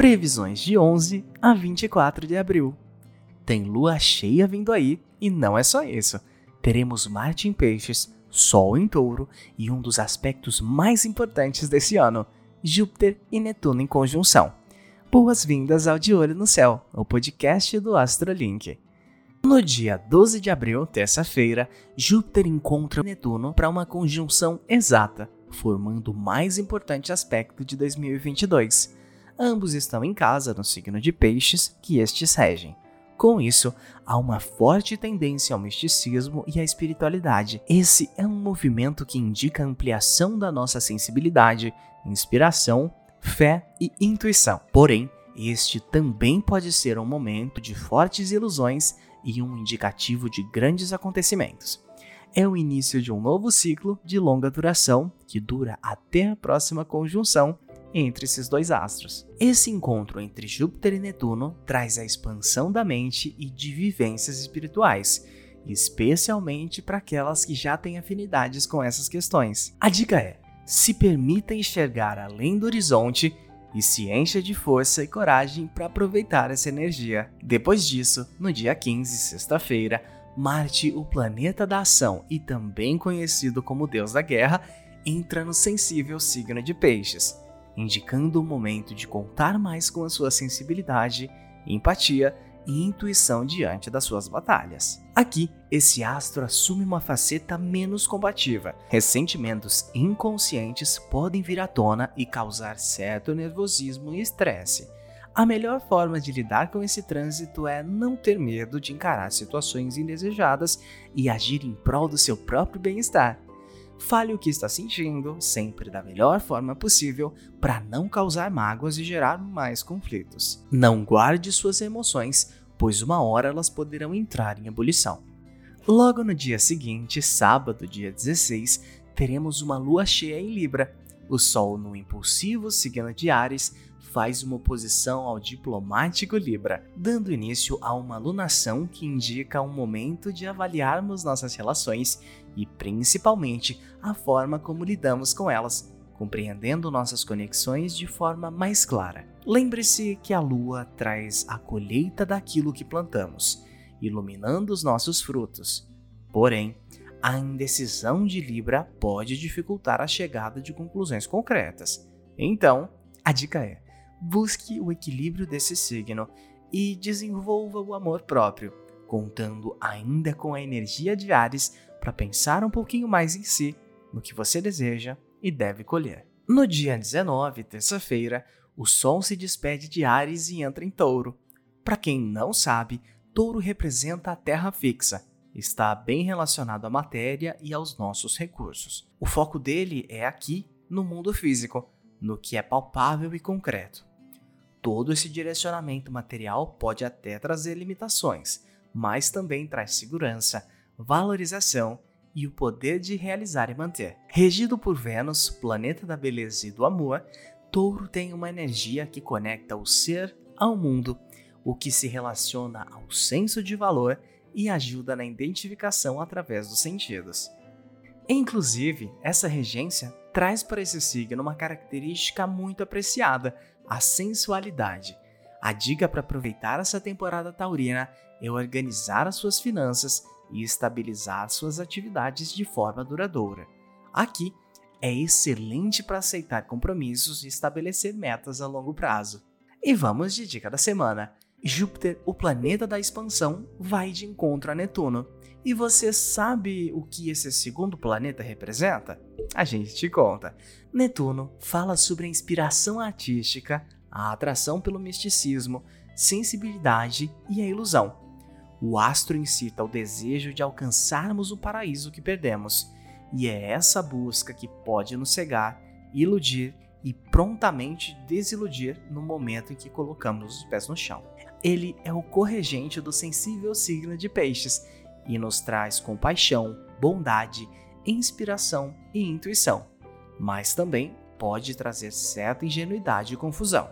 Previsões de 11 a 24 de abril. Tem lua cheia vindo aí e não é só isso. Teremos Marte em Peixes, Sol em Touro e um dos aspectos mais importantes desse ano, Júpiter e Netuno em conjunção. Boas-vindas ao De Olho no Céu, o podcast do Astrolink. No dia 12 de abril, terça-feira, Júpiter encontra Netuno para uma conjunção exata, formando o mais importante aspecto de 2022. Ambos estão em casa no signo de Peixes que estes regem. Com isso, há uma forte tendência ao misticismo e à espiritualidade. Esse é um movimento que indica ampliação da nossa sensibilidade, inspiração, fé e intuição. Porém, este também pode ser um momento de fortes ilusões e um indicativo de grandes acontecimentos. É o início de um novo ciclo de longa duração que dura até a próxima conjunção entre esses dois astros. Esse encontro entre Júpiter e Netuno traz a expansão da mente e de vivências espirituais, especialmente para aquelas que já têm afinidades com essas questões. A dica é: se permita enxergar além do horizonte e se encha de força e coragem para aproveitar essa energia. Depois disso, no dia 15, sexta-feira, Marte, o planeta da ação e também conhecido como Deus da Guerra, entra no sensível signo de Peixes indicando o momento de contar mais com a sua sensibilidade, empatia e intuição diante das suas batalhas. Aqui, esse astro assume uma faceta menos combativa. Ressentimentos inconscientes podem vir à tona e causar certo nervosismo e estresse. A melhor forma de lidar com esse trânsito é não ter medo de encarar situações indesejadas e agir em prol do seu próprio bem-estar. Fale o que está sentindo, sempre da melhor forma possível, para não causar mágoas e gerar mais conflitos. Não guarde suas emoções, pois uma hora elas poderão entrar em ebulição. Logo no dia seguinte, sábado, dia 16, teremos uma lua cheia em Libra. O Sol, no impulsivo signo de Ares, faz uma oposição ao diplomático Libra, dando início a uma lunação que indica um momento de avaliarmos nossas relações e, principalmente, a forma como lidamos com elas, compreendendo nossas conexões de forma mais clara. Lembre-se que a lua traz a colheita daquilo que plantamos, iluminando os nossos frutos. Porém, a indecisão de Libra pode dificultar a chegada de conclusões concretas. Então, a dica é: busque o equilíbrio desse signo e desenvolva o amor próprio, contando ainda com a energia de Ares para pensar um pouquinho mais em si, no que você deseja e deve colher. No dia 19, terça-feira, o Sol se despede de Ares e entra em Touro. Para quem não sabe, Touro representa a terra fixa, está bem relacionado à matéria e aos nossos recursos. O foco dele é aqui, no mundo físico, no que é palpável e concreto. Todo esse direcionamento material pode até trazer limitações, mas também traz segurança, valorização e o poder de realizar e manter. Regido por Vênus, planeta da beleza e do amor, Touro tem uma energia que conecta o ser ao mundo, o que se relaciona ao senso de valor e ajuda na identificação através dos sentidos. Inclusive, essa regência traz para esse signo uma característica muito apreciada, a sensualidade. A dica para aproveitar essa temporada taurina é organizar as suas finanças e estabilizar suas atividades de forma duradoura. Aqui é excelente para aceitar compromissos e estabelecer metas a longo prazo. E vamos de dica da semana. Júpiter, o planeta da expansão, vai de encontro a Netuno. E você sabe o que esse segundo planeta representa? A gente te conta. Netuno fala sobre a inspiração artística, a atração pelo misticismo, sensibilidade e a ilusão. O astro incita o desejo de alcançarmos o paraíso que perdemos, e é essa busca que pode nos cegar, iludir e prontamente desiludir no momento em que colocamos os pés no chão. Ele é o corregente do sensível signo de Peixes e nos traz compaixão, bondade, inspiração e intuição, mas também pode trazer certa ingenuidade e confusão.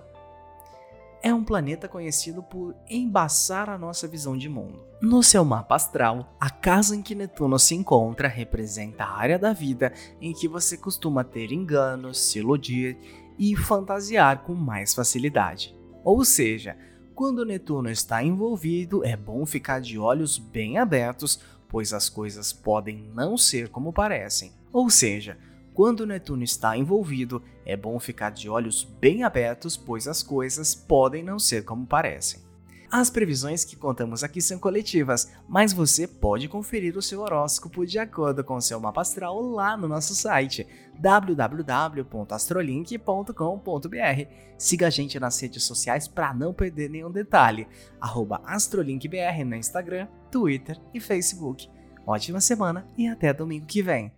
É um planeta conhecido por embaçar a nossa visão de mundo. No seu mapa astral, a casa em que Netuno se encontra representa a área da vida em que você costuma ter enganos, se iludir e fantasiar com mais facilidade. Ou seja, quando Netuno está envolvido, é bom ficar de olhos bem abertos, pois as coisas podem não ser como parecem. Ou seja, quando Netuno está envolvido, é bom ficar de olhos bem abertos, pois as coisas podem não ser como parecem. As previsões que contamos aqui são coletivas, mas você pode conferir o seu horóscopo de acordo com o seu mapa astral lá no nosso site www.astrolink.com.br. Siga a gente nas redes sociais para não perder nenhum detalhe. AstroLinkBR no Instagram, Twitter e Facebook. Ótima semana e até domingo que vem.